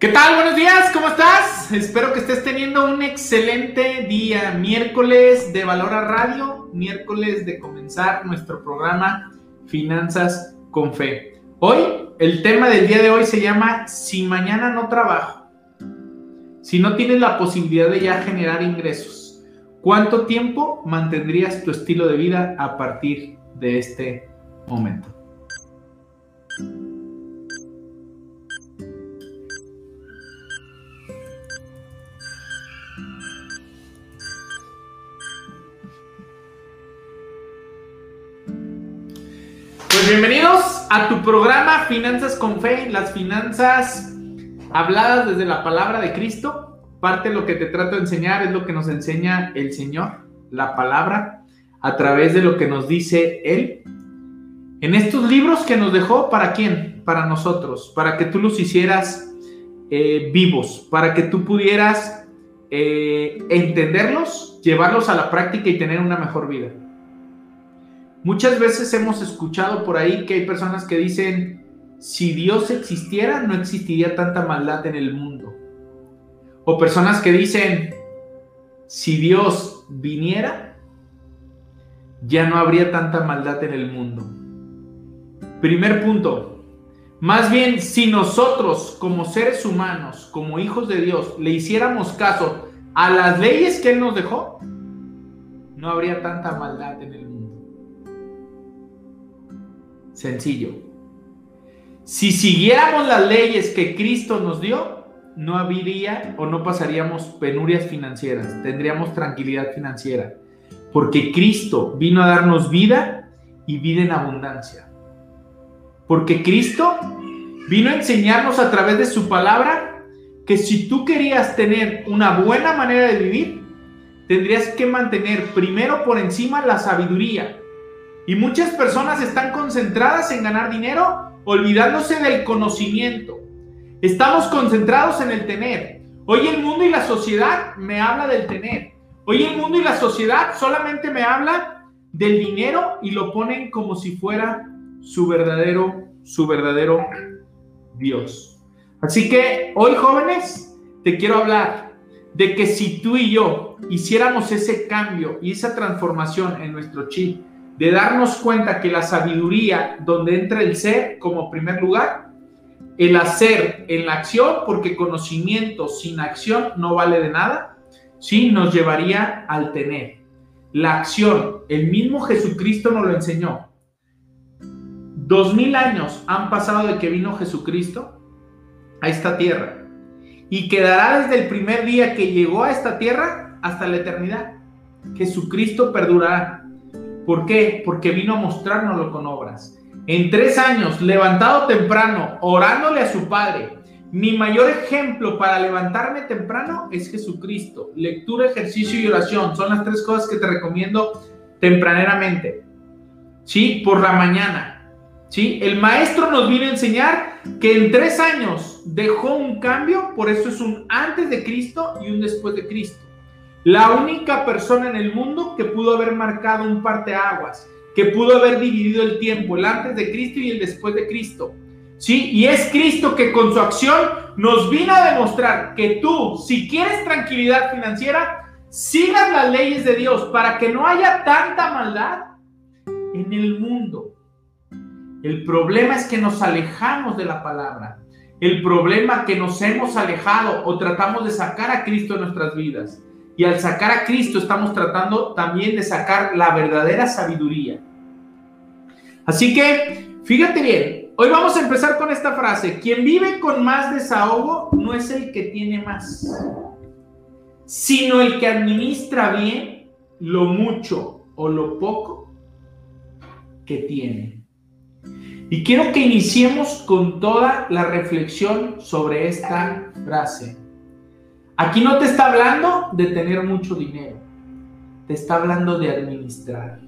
¿Qué tal? Buenos días, ¿cómo estás? Espero que estés teniendo un excelente día. Miércoles de Valora Radio, miércoles de comenzar nuestro programa Finanzas con Fe. Hoy, el tema del día de hoy se llama Si mañana no trabajo, si no tienes la posibilidad de ya generar ingresos, ¿cuánto tiempo mantendrías tu estilo de vida a partir de este momento? A tu programa Finanzas con Fe, las finanzas habladas desde la palabra de Cristo. Parte de lo que te trato de enseñar es lo que nos enseña el Señor, la palabra, a través de lo que nos dice Él. En estos libros que nos dejó, ¿para quién? Para nosotros, para que tú los hicieras eh, vivos, para que tú pudieras eh, entenderlos, llevarlos a la práctica y tener una mejor vida. Muchas veces hemos escuchado por ahí que hay personas que dicen, si Dios existiera, no existiría tanta maldad en el mundo. O personas que dicen, si Dios viniera, ya no habría tanta maldad en el mundo. Primer punto, más bien si nosotros como seres humanos, como hijos de Dios, le hiciéramos caso a las leyes que Él nos dejó, no habría tanta maldad en el mundo. Sencillo. Si siguiéramos las leyes que Cristo nos dio, no habría o no pasaríamos penurias financieras, tendríamos tranquilidad financiera, porque Cristo vino a darnos vida y vida en abundancia. Porque Cristo vino a enseñarnos a través de su palabra que si tú querías tener una buena manera de vivir, tendrías que mantener primero por encima la sabiduría, y muchas personas están concentradas en ganar dinero, olvidándose del conocimiento. Estamos concentrados en el tener. Hoy el mundo y la sociedad me habla del tener. Hoy el mundo y la sociedad solamente me habla del dinero y lo ponen como si fuera su verdadero, su verdadero Dios. Así que hoy jóvenes, te quiero hablar de que si tú y yo hiciéramos ese cambio y esa transformación en nuestro chip, de darnos cuenta que la sabiduría, donde entra el ser como primer lugar, el hacer en la acción, porque conocimiento sin acción no vale de nada, sí nos llevaría al tener. La acción, el mismo Jesucristo nos lo enseñó. Dos mil años han pasado de que vino Jesucristo a esta tierra y quedará desde el primer día que llegó a esta tierra hasta la eternidad. Jesucristo perdurará. ¿Por qué? Porque vino a mostrárnoslo con obras. En tres años, levantado temprano, orándole a su Padre. Mi mayor ejemplo para levantarme temprano es Jesucristo. Lectura, ejercicio y oración son las tres cosas que te recomiendo tempraneramente. ¿Sí? Por la mañana. ¿Sí? El maestro nos vino a enseñar que en tres años dejó un cambio, por eso es un antes de Cristo y un después de Cristo. La única persona en el mundo que pudo haber marcado un parteaguas, que pudo haber dividido el tiempo, el antes de Cristo y el después de Cristo. ¿Sí? Y es Cristo que con su acción nos vino a demostrar que tú, si quieres tranquilidad financiera, sigas las leyes de Dios para que no haya tanta maldad en el mundo. El problema es que nos alejamos de la palabra. El problema es que nos hemos alejado o tratamos de sacar a Cristo de nuestras vidas. Y al sacar a Cristo estamos tratando también de sacar la verdadera sabiduría. Así que, fíjate bien, hoy vamos a empezar con esta frase. Quien vive con más desahogo no es el que tiene más, sino el que administra bien lo mucho o lo poco que tiene. Y quiero que iniciemos con toda la reflexión sobre esta frase. Aquí no te está hablando de tener mucho dinero, te está hablando de administrar.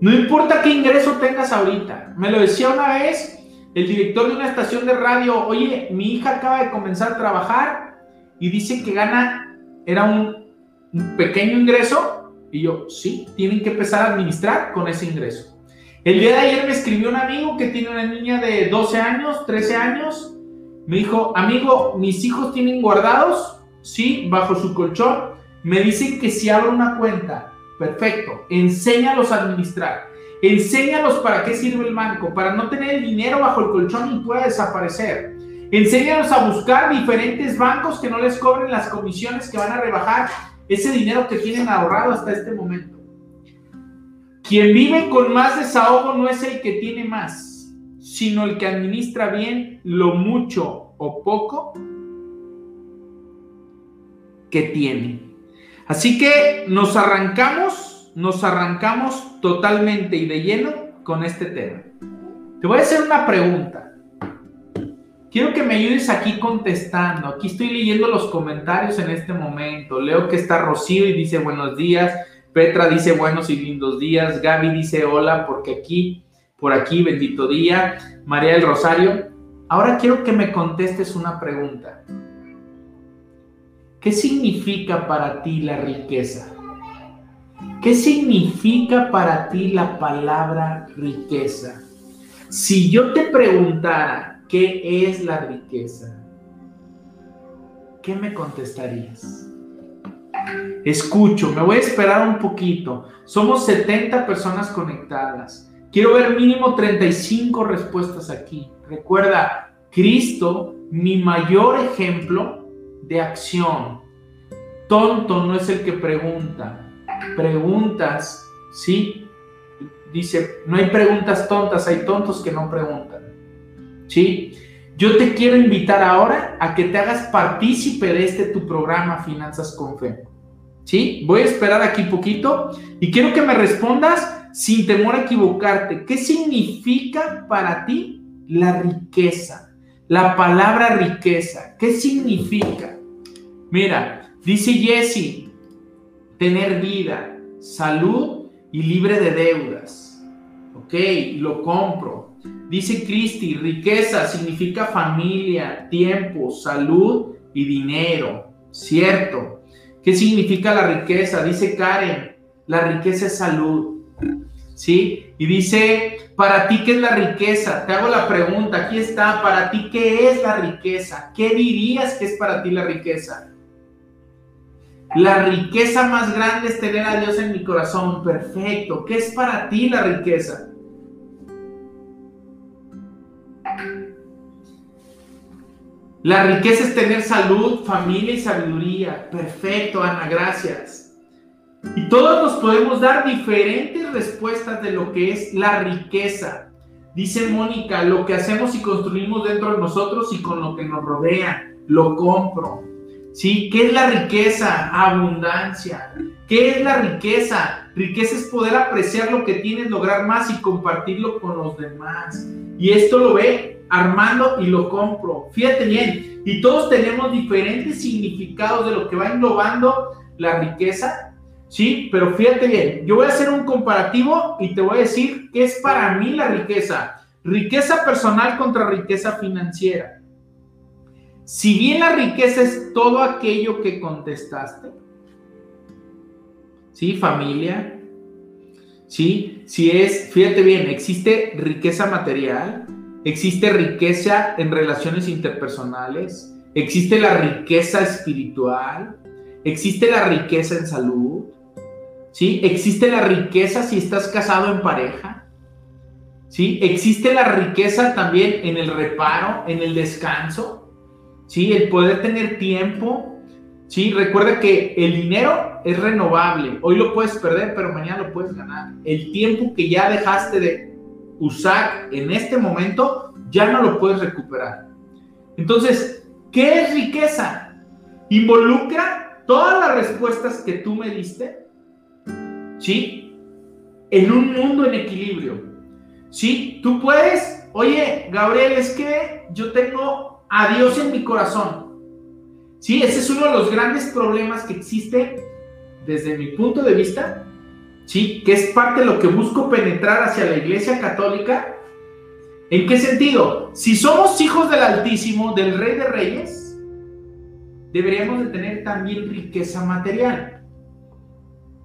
No importa qué ingreso tengas ahorita. Me lo decía una vez el director de una estación de radio, oye, mi hija acaba de comenzar a trabajar y dice que gana, era un, un pequeño ingreso. Y yo, sí, tienen que empezar a administrar con ese ingreso. El día de ayer me escribió un amigo que tiene una niña de 12 años, 13 años, Me dijo, amigo, mis hijos tienen guardados, sí, bajo su colchón. Me dicen que si abro una cuenta, perfecto, enséñalos a administrar. Enséñalos para qué sirve el banco, para no tener el dinero bajo el colchón y pueda desaparecer. Enséñalos a buscar diferentes bancos que no les cobren las comisiones que van a rebajar ese dinero que tienen ahorrado hasta este momento. Quien vive con más desahogo no es el que tiene más, sino el que administra bien lo mucho o poco que tiene. Así que nos arrancamos, nos arrancamos totalmente y de lleno con este tema. Te voy a hacer una pregunta. Quiero que me ayudes aquí contestando. Aquí estoy leyendo los comentarios en este momento. Leo que está Rocío y dice buenos días. Petra dice buenos y lindos días. Gaby dice hola porque aquí, por aquí, bendito día. María del Rosario. Ahora quiero que me contestes una pregunta. ¿Qué significa para ti la riqueza? ¿Qué significa para ti la palabra riqueza? Si yo te preguntara ¿qué es la riqueza? ¿Qué me contestarías? Escucho, me voy a esperar un poquito. Somos 70 personas conectadas. Quiero ver mínimo 35 respuestas aquí. Recuerda, Cristo, mi mayor ejemplo de acción. Tonto no es el que pregunta. Preguntas, ¿sí? Dice, no hay preguntas tontas, hay tontos que no preguntan. ¿sí? Yo te quiero invitar ahora a que te hagas partícipe de este tu programa Finanzas con Fe. ¿Sí? Voy a esperar aquí poquito y quiero que me respondas sin temor a equivocarte. ¿Qué significa para ti la riqueza? La palabra riqueza. ¿Qué significa? Mira, dice Jesse, tener vida, salud y libre de deudas. Ok, lo compro. Dice Cristi, riqueza significa familia, tiempo, salud y dinero. Cierto. ¿Qué significa la riqueza? Dice Karen, la riqueza es salud. ¿Sí? Y dice, para ti, ¿qué es la riqueza? Te hago la pregunta, aquí está, para ti, ¿qué es la riqueza? ¿Qué dirías que es para ti la riqueza? La riqueza más grande es tener a Dios en mi corazón. Perfecto. ¿Qué es para ti la riqueza? La riqueza es tener salud, familia y sabiduría. Perfecto, Ana, gracias. Y todos nos podemos dar diferentes respuestas de lo que es la riqueza. Dice Mónica, lo que hacemos y construimos dentro de nosotros y con lo que nos rodea, lo compro. ¿Sí? ¿Qué es la riqueza? Abundancia. ¿Qué es la riqueza? Riqueza es poder apreciar lo que tienes, lograr más y compartirlo con los demás. Y esto lo ve Armando y lo compro. Fíjate bien, y todos tenemos diferentes significados de lo que va englobando la riqueza, ¿sí? Pero fíjate bien, yo voy a hacer un comparativo y te voy a decir qué es para mí la riqueza. Riqueza personal contra riqueza financiera. Si bien la riqueza es todo aquello que contestaste, ¿sí? Familia, ¿sí? Si es, fíjate bien, existe riqueza material, existe riqueza en relaciones interpersonales, existe la riqueza espiritual, existe la riqueza en salud, ¿sí? Existe la riqueza si estás casado en pareja, ¿sí? Existe la riqueza también en el reparo, en el descanso, ¿sí? El poder tener tiempo, ¿sí? Recuerda que el dinero es renovable, hoy lo puedes perder, pero mañana lo puedes ganar. El tiempo que ya dejaste de usar en este momento, ya no lo puedes recuperar. Entonces, ¿qué es riqueza? Involucra todas las respuestas que tú me diste, ¿sí? En un mundo en equilibrio. ¿Sí? Tú puedes, oye, Gabriel, es que yo tengo a Dios en mi corazón. Sí, ese es uno de los grandes problemas que existe desde mi punto de vista ¿sí? Que es parte de lo que busco penetrar hacia la Iglesia Católica. ¿En qué sentido? Si somos hijos del Altísimo, del Rey de Reyes, deberíamos de tener también riqueza material.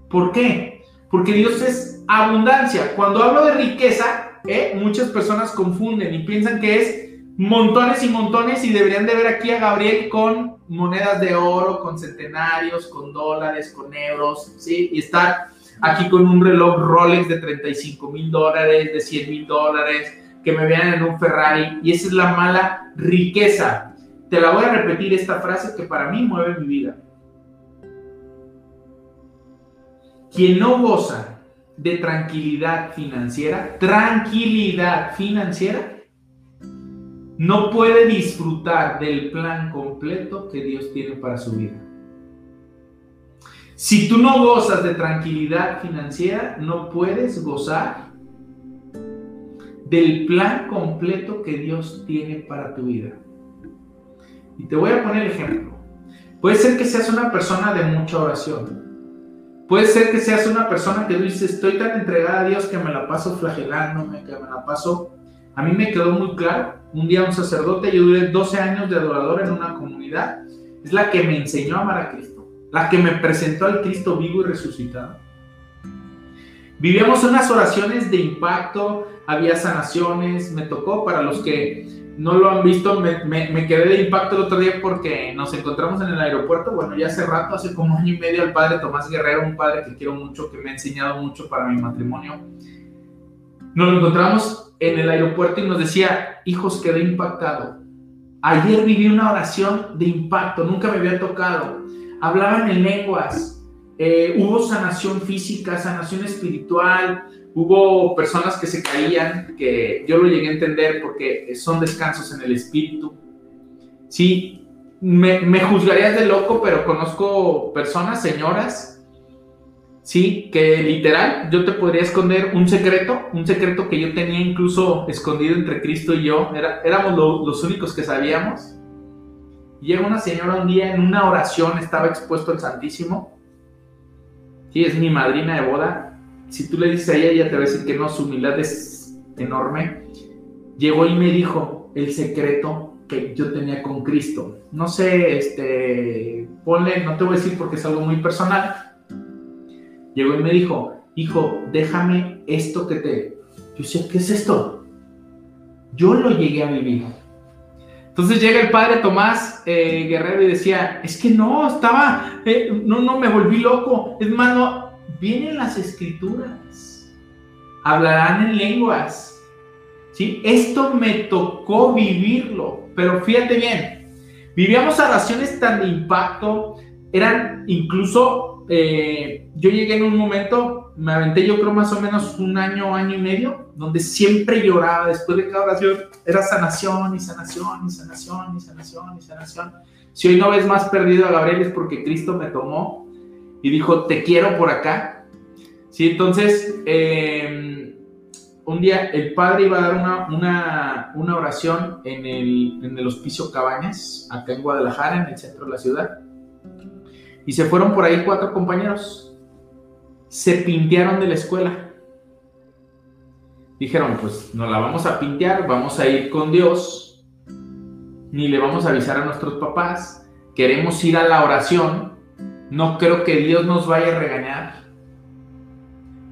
¿Por qué? Porque Dios es abundancia. Cuando hablo de riqueza, ¿eh? muchas personas confunden y piensan que es montones y montones y deberían de ver aquí a Gabriel con monedas de oro, con centenarios, con dólares, con euros, ¿sí? Y estar aquí con un reloj Rolex de 35 mil dólares, de 100 mil dólares, que me vean en un Ferrari. Y esa es la mala riqueza. Te la voy a repetir esta frase que para mí mueve mi vida. Quien no goza de tranquilidad financiera, tranquilidad financiera, no puede disfrutar del plan completo que Dios tiene para su vida. Si tú no gozas de tranquilidad financiera, no puedes gozar del plan completo que Dios tiene para tu vida. Y te voy a poner el ejemplo. Puede ser que seas una persona de mucha oración. Puede ser que seas una persona que dice, estoy tan entregada a Dios que me la paso flagelándome, que me la paso... A mí me quedó muy claro un día un sacerdote, yo duré 12 años de adorador en una comunidad, es la que me enseñó a amar a Cristo, la que me presentó al Cristo vivo y resucitado. Vivíamos unas oraciones de impacto, había sanaciones, me tocó para los que no lo han visto, me, quedé de impacto el otro día porque nos encontramos en el aeropuerto, bueno, ya hace rato, hace como año y medio, al padre Tomás Guerrero, un padre que quiero mucho, que me ha enseñado mucho para mi matrimonio. Nos lo encontramos en el aeropuerto y nos decía, hijos, quedé impactado. Ayer viví una oración de impacto, nunca me había tocado. Hablaban en lenguas, eh, hubo sanación física, sanación espiritual, hubo personas que se caían, que yo lo llegué a entender porque son descansos en el espíritu. Sí, me, me juzgarías de loco, pero conozco personas, señoras, Sí, que literal, yo te podría esconder un secreto, un secreto que yo tenía incluso escondido entre Cristo y yo, Era, éramos los únicos que sabíamos. Llega una señora un día en una oración, estaba expuesto al Santísimo. Sí, es mi madrina de boda. Si tú le dices a ella, ella te va a decir que no, su humildad es enorme. Llegó y me dijo el secreto que yo tenía con Cristo. No sé, este, ponle, no te voy a decir porque es algo muy personal, llegó y me dijo, hijo, déjame esto que te... Yo decía, ¿qué es esto? Yo lo llegué a vivir. Entonces llega el padre Tomás eh, Guerrero y decía, es que no, estaba, eh, no, no, me volví loco. Es más, no, vienen las escrituras, hablarán en lenguas. ¿sí? Esto me tocó vivirlo, pero fíjate bien, vivíamos oraciones tan de impacto, eran incluso eh, yo llegué en un momento, me aventé yo creo más o menos un año, año y medio, donde siempre lloraba después de cada oración, era sanación y sanación y sanación y sanación y sanación. Si hoy no ves más perdido a Gabriel es porque Cristo me tomó y dijo, te quiero por acá. Sí, entonces, em, un día el padre iba a dar una, una, una oración en el, en el hospicio Cabañas, acá en Guadalajara, en el centro de la ciudad y se fueron por ahí cuatro compañeros. Se pintearon de la escuela. Dijeron, pues no la vamos a pintear, vamos a ir con Dios. Ni le vamos a avisar a nuestros papás. Queremos ir a la oración. No creo que Dios nos vaya a regañar.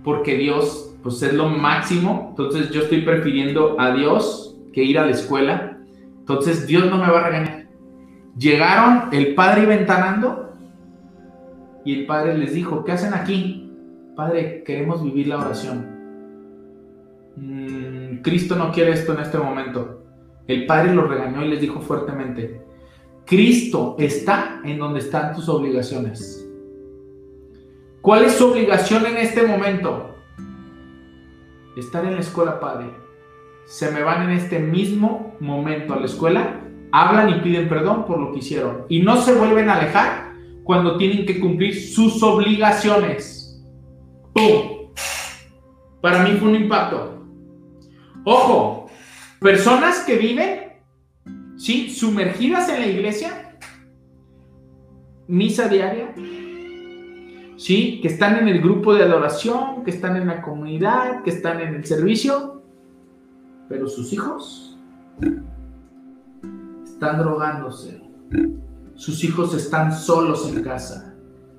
Porque Dios, pues es lo máximo. Entonces yo estoy prefiriendo a Dios que ir a la escuela. Entonces Dios no me va a regañar. Llegaron, el padre iba entanando y el padre les dijo, ¿qué hacen aquí? Padre, queremos vivir la oración. Mm, Cristo no quiere esto en este momento. El padre los regañó y les dijo fuertemente, Cristo está en donde están tus obligaciones. ¿Cuál es su obligación en este momento? Estar en la escuela, Padre. Se me van en este mismo momento a la escuela, hablan y piden perdón por lo que hicieron y no se vuelven a alejar cuando tienen que cumplir sus obligaciones. ¡Pum! Para mí fue un impacto. Ojo, personas que viven, ¿sí? Sumergidas en la iglesia, misa diaria, ¿sí? Que están en el grupo de adoración, que están en la comunidad, que están en el servicio, pero sus hijos están drogándose. Sus hijos están solos en casa.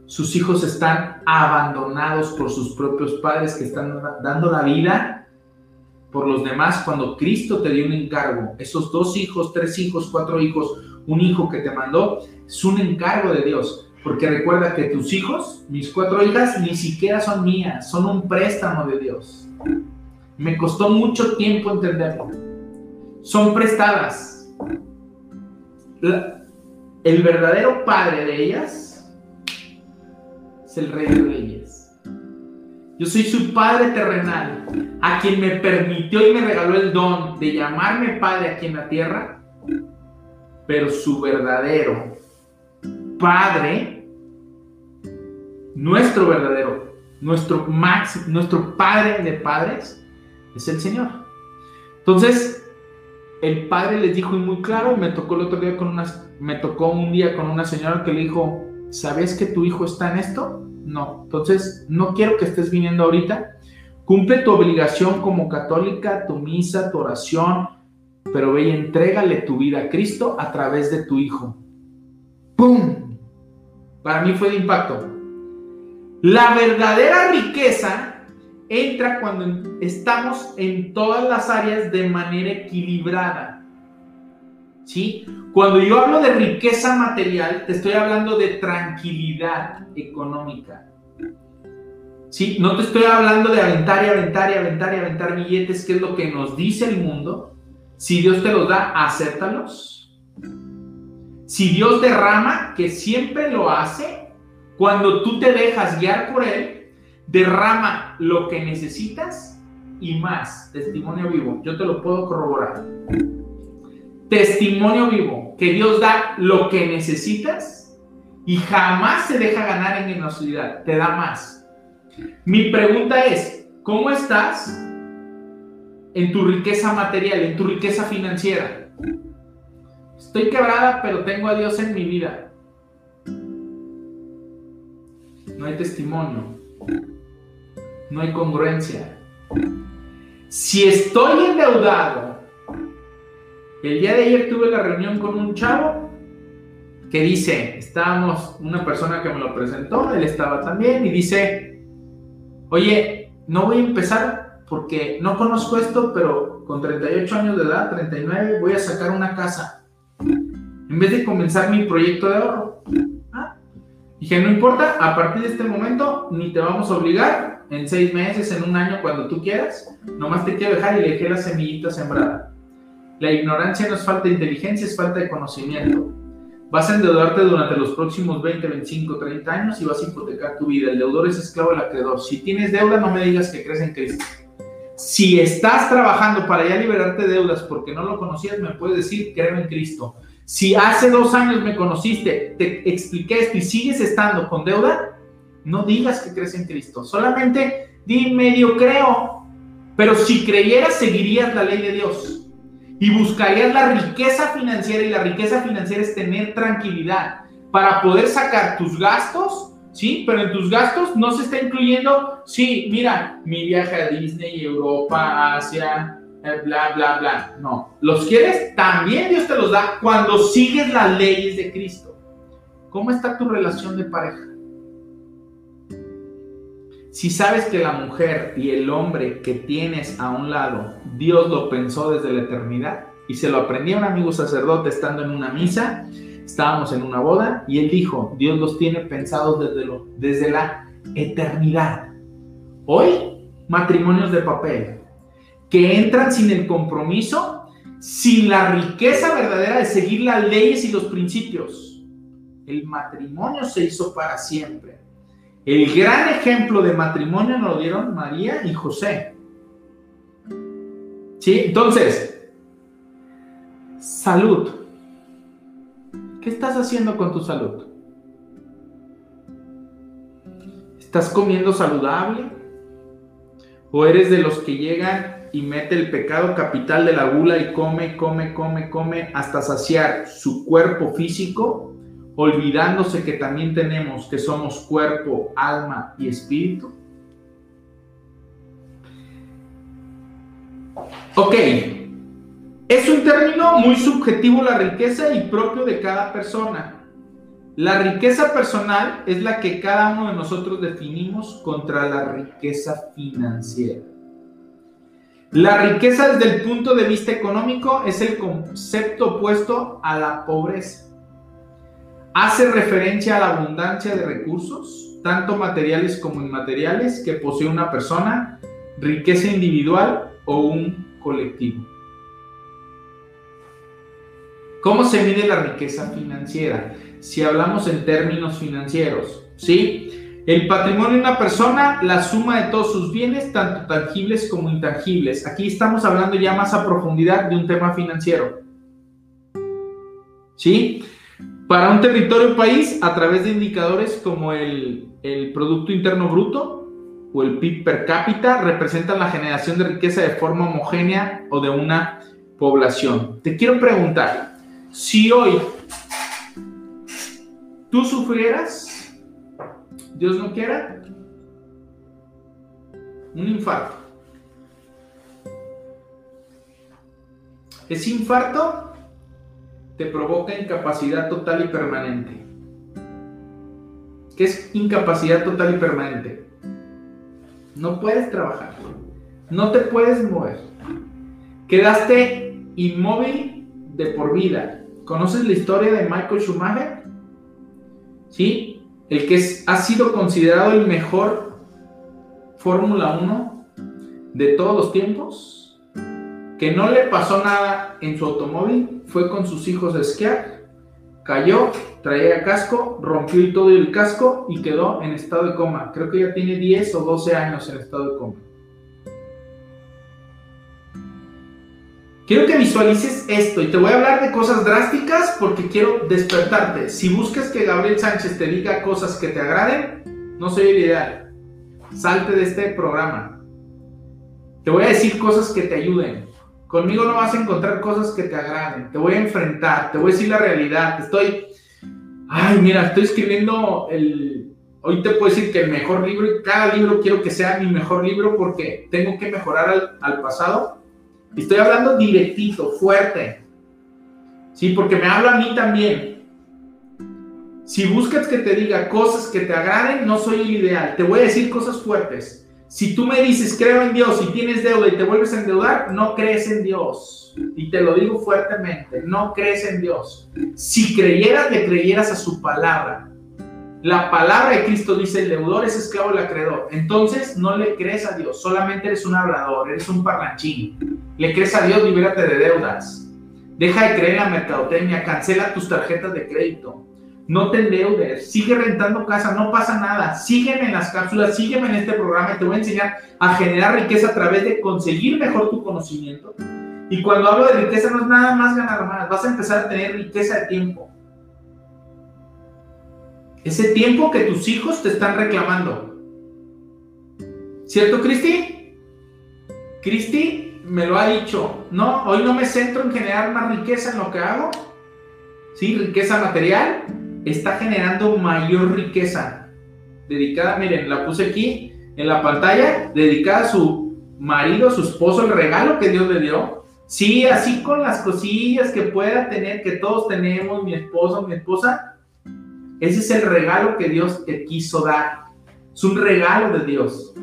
Sus hijos están abandonados por sus propios padres que están dando la vida por los demás cuando Cristo te dio un encargo. Esos dos hijos, tres hijos, cuatro hijos, un hijo que te mandó, es un encargo de Dios. Porque recuerda que tus hijos, mis cuatro hijas, ni siquiera son mías, son un préstamo de Dios. Me costó mucho tiempo entenderlo. Son prestadas. el verdadero padre de ellas es el rey de reyes. Yo soy su padre terrenal, a quien me permitió y me regaló el don de llamarme padre aquí en la tierra, pero su verdadero padre, nuestro verdadero, nuestro máximo, nuestro padre de padres, es el Señor. Entonces, el padre les dijo muy claro, me tocó el otro día con unas, me tocó un día con una señora que le dijo, ¿sabes que tu hijo está en esto? No. Entonces, no quiero que estés viniendo ahorita. Cumple tu obligación como católica, tu misa, tu oración, pero ve y entrégale tu vida a Cristo a través de tu hijo. ¡Pum! Para mí fue de impacto. La verdadera riqueza entra cuando estamos en todas las áreas de manera equilibrada. ¿Sí? Cuando yo hablo de riqueza material, te estoy hablando de tranquilidad económica. ¿Sí? No te estoy hablando de aventar y aventar y aventar y aventar billetes, que es lo que nos dice el mundo. Si Dios te los da, acéptalos. Si Dios derrama, que siempre lo hace, cuando tú te dejas guiar por Él, derrama lo que necesitas y más. Testimonio vivo, yo te lo puedo corroborar. Testimonio vivo, que Dios da lo que necesitas y jamás se deja ganar en generosidad, te da más. Mi pregunta es, ¿cómo estás en tu riqueza material, en tu riqueza financiera? Estoy quebrada, pero tengo a Dios en mi vida. No hay testimonio no hay congruencia. Si estoy endeudado, el día de ayer tuve la reunión con un chavo que dice, estábamos, una persona que me lo presentó, él estaba también y dice, oye, no voy a empezar porque no conozco esto, pero con 38 años de edad, 39, voy a sacar una casa. En vez de comenzar mi proyecto de ahorro. ¿Ah? Dije, no importa, a partir de este momento ni te vamos a obligar, en seis meses, en un año, cuando tú quieras. Nomás te quiero dejar y le dejé la semillita sembrada. La ignorancia no es falta de inteligencia, es falta de conocimiento. Vas a endeudarte durante los próximos 20, 25, 30 años y vas a hipotecar tu vida. El deudor es esclavo del acreedor. Si tienes deuda, no me digas que crees en Cristo. Si estás trabajando para ya liberarte de deudas porque no lo conocías, me puedes decir, creo en Cristo. Si hace dos años me conociste, te expliqué esto y sigues estando con deuda, no digas que crees en Cristo, solamente di medio creo. Pero si creyeras, seguirías la ley de Dios y buscarías la riqueza financiera y la riqueza financiera es tener tranquilidad para poder sacar tus gastos, ¿sí? Pero en tus gastos no se está incluyendo, sí, mira, mi viaje a Disney, Europa, Asia, eh, bla, bla, bla. No, los quieres, también Dios te los da cuando sigues las leyes de Cristo. ¿Cómo está tu relación de pareja? Si sabes que la mujer y el hombre que tienes a un lado, Dios lo pensó desde la eternidad y se lo aprendí a un amigo sacerdote estando en una misa, estábamos en una boda y él dijo, Dios los tiene pensados desde, desde la eternidad. Hoy, matrimonios de papel, que entran sin el compromiso, sin la riqueza verdadera de seguir las leyes y los principios. El matrimonio se hizo para siempre el gran ejemplo de matrimonio nos lo dieron María y José. ¿Sí? Entonces, salud. ¿Qué estás haciendo con tu salud? ¿Estás comiendo saludable? ¿O eres de los que llegan y mete el pecado capital de la gula y come, come, come, come hasta saciar su cuerpo físico olvidándose que también tenemos que somos cuerpo, alma y espíritu? Ok, es un término muy subjetivo la riqueza y propio de cada persona. La riqueza personal es la que cada uno de nosotros definimos contra la riqueza financiera. La riqueza desde el punto de vista económico es el concepto opuesto a la pobreza. Hace referencia a la abundancia de recursos, tanto materiales como inmateriales, que posee una persona, riqueza individual o un colectivo. ¿Cómo se mide la riqueza financiera? Si hablamos en términos financieros, ¿sí? El patrimonio de una persona, la suma de todos sus bienes, tanto tangibles como intangibles. Aquí estamos hablando ya más a profundidad de un tema financiero. ¿Sí? Para un territorio país, a través de indicadores como el, el Producto Interno Bruto o el PIB per cápita, representan la generación de riqueza de forma homogénea o de una población. Te quiero preguntar, si hoy tú sufrieras Dios no quiera, un infarto. Ese infarto te provoca incapacidad total y permanente. ¿Qué es incapacidad total y permanente? No puedes trabajar, no te puedes mover. Quedaste inmóvil de por vida. ¿Conoces la historia de Michael Schumacher? ¿Sí? el que ha sido considerado el mejor Fórmula 1 de todos los tiempos, que no le pasó nada en su automóvil, fue con sus hijos a esquiar, cayó, traía casco, rompió todo el casco y quedó en estado de coma. Creo que ya tiene 10 o 12 años en estado de coma. Quiero que visualices esto y te voy a hablar de cosas drásticas porque quiero despertarte. Si buscas que Gabriel Sánchez te diga cosas que te agraden, no soy el ideal. Salte de este programa. Te voy a decir cosas que te ayuden. Conmigo no vas a encontrar cosas que te agraden. Te voy a enfrentar, te voy a decir la realidad. Estoy, ay, mira, estoy escribiendo el, hoy te puedo decir que el mejor libro cada libro quiero que sea mi mejor libro porque tengo que mejorar al, al pasado Estoy hablando directito, fuerte. Sí, porque me habla a mí también. Si buscas que te diga cosas que te agraden, no soy el ideal. Te voy a decir cosas fuertes. Si tú me dices, creo en Dios y tienes deuda y te vuelves a endeudar, no crees en Dios. Y te lo digo fuertemente, no crees en Dios. Si creyeras, le creyeras a su palabra. La palabra de Cristo dice, el deudor es esclavo del acreedor. Entonces no le crees a Dios, solamente eres un hablador, eres un parlanchín. Le crees a Dios, libérate de deudas. Deja de creer en la mercadotecnia, cancela tus tarjetas de crédito. No te endeudes, sigue rentando casa, no pasa nada. Sígueme en las cápsulas, sígueme en este programa y te voy a enseñar a generar riqueza a través de conseguir mejor tu conocimiento. Y cuando hablo de riqueza no es nada más ganar más, vas a empezar a tener riqueza de tiempo ese tiempo que tus hijos te están reclamando. ¿Cierto, Cristi? Cristi me lo ha dicho. No, hoy no me centro en generar más riqueza en lo que hago. Sí, riqueza material. Está generando mayor riqueza. Dedicada, miren, la puse aquí en la pantalla, dedicada a su marido, su esposo, el regalo que Dios le dio. Sí, así con las cosillas que pueda tener, que todos tenemos, mi esposo, mi esposa, ese es el regalo que Dios te quiso dar. Es un regalo de Dios.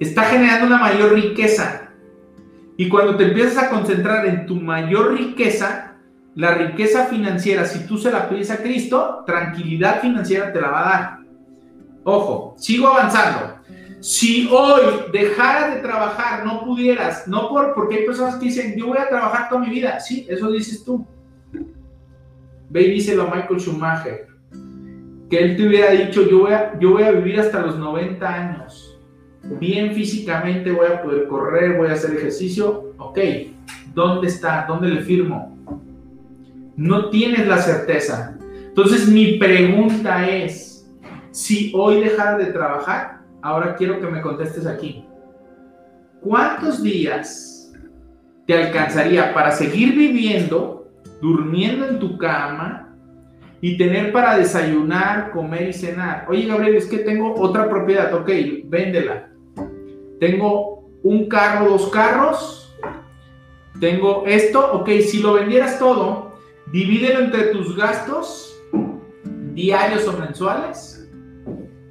Está generando una mayor riqueza. Y cuando te empiezas a concentrar en tu mayor riqueza, la riqueza financiera, si tú se la pides a Cristo, tranquilidad financiera te la va a dar. Ojo, sigo avanzando. Si hoy dejaras de trabajar, no pudieras, no por, porque hay personas que dicen, yo voy a trabajar toda mi vida. Sí, eso dices tú. Ve y díselo a Michael Schumacher que él te hubiera dicho, yo voy, a, yo voy a vivir hasta los 90 años, bien físicamente voy a poder correr, voy a hacer ejercicio, ok, ¿dónde está? ¿Dónde le firmo? No tienes la certeza. Entonces mi pregunta es, si hoy dejara de trabajar, ahora quiero que me contestes aquí. ¿Cuántos días te alcanzaría para seguir viviendo, durmiendo en tu cama, y tener para desayunar, comer y cenar. Oye, Gabriel, es que tengo otra propiedad, ok, véndela. Tengo un carro, dos carros, tengo esto, ok, si lo vendieras todo, divídelo entre tus gastos diarios o mensuales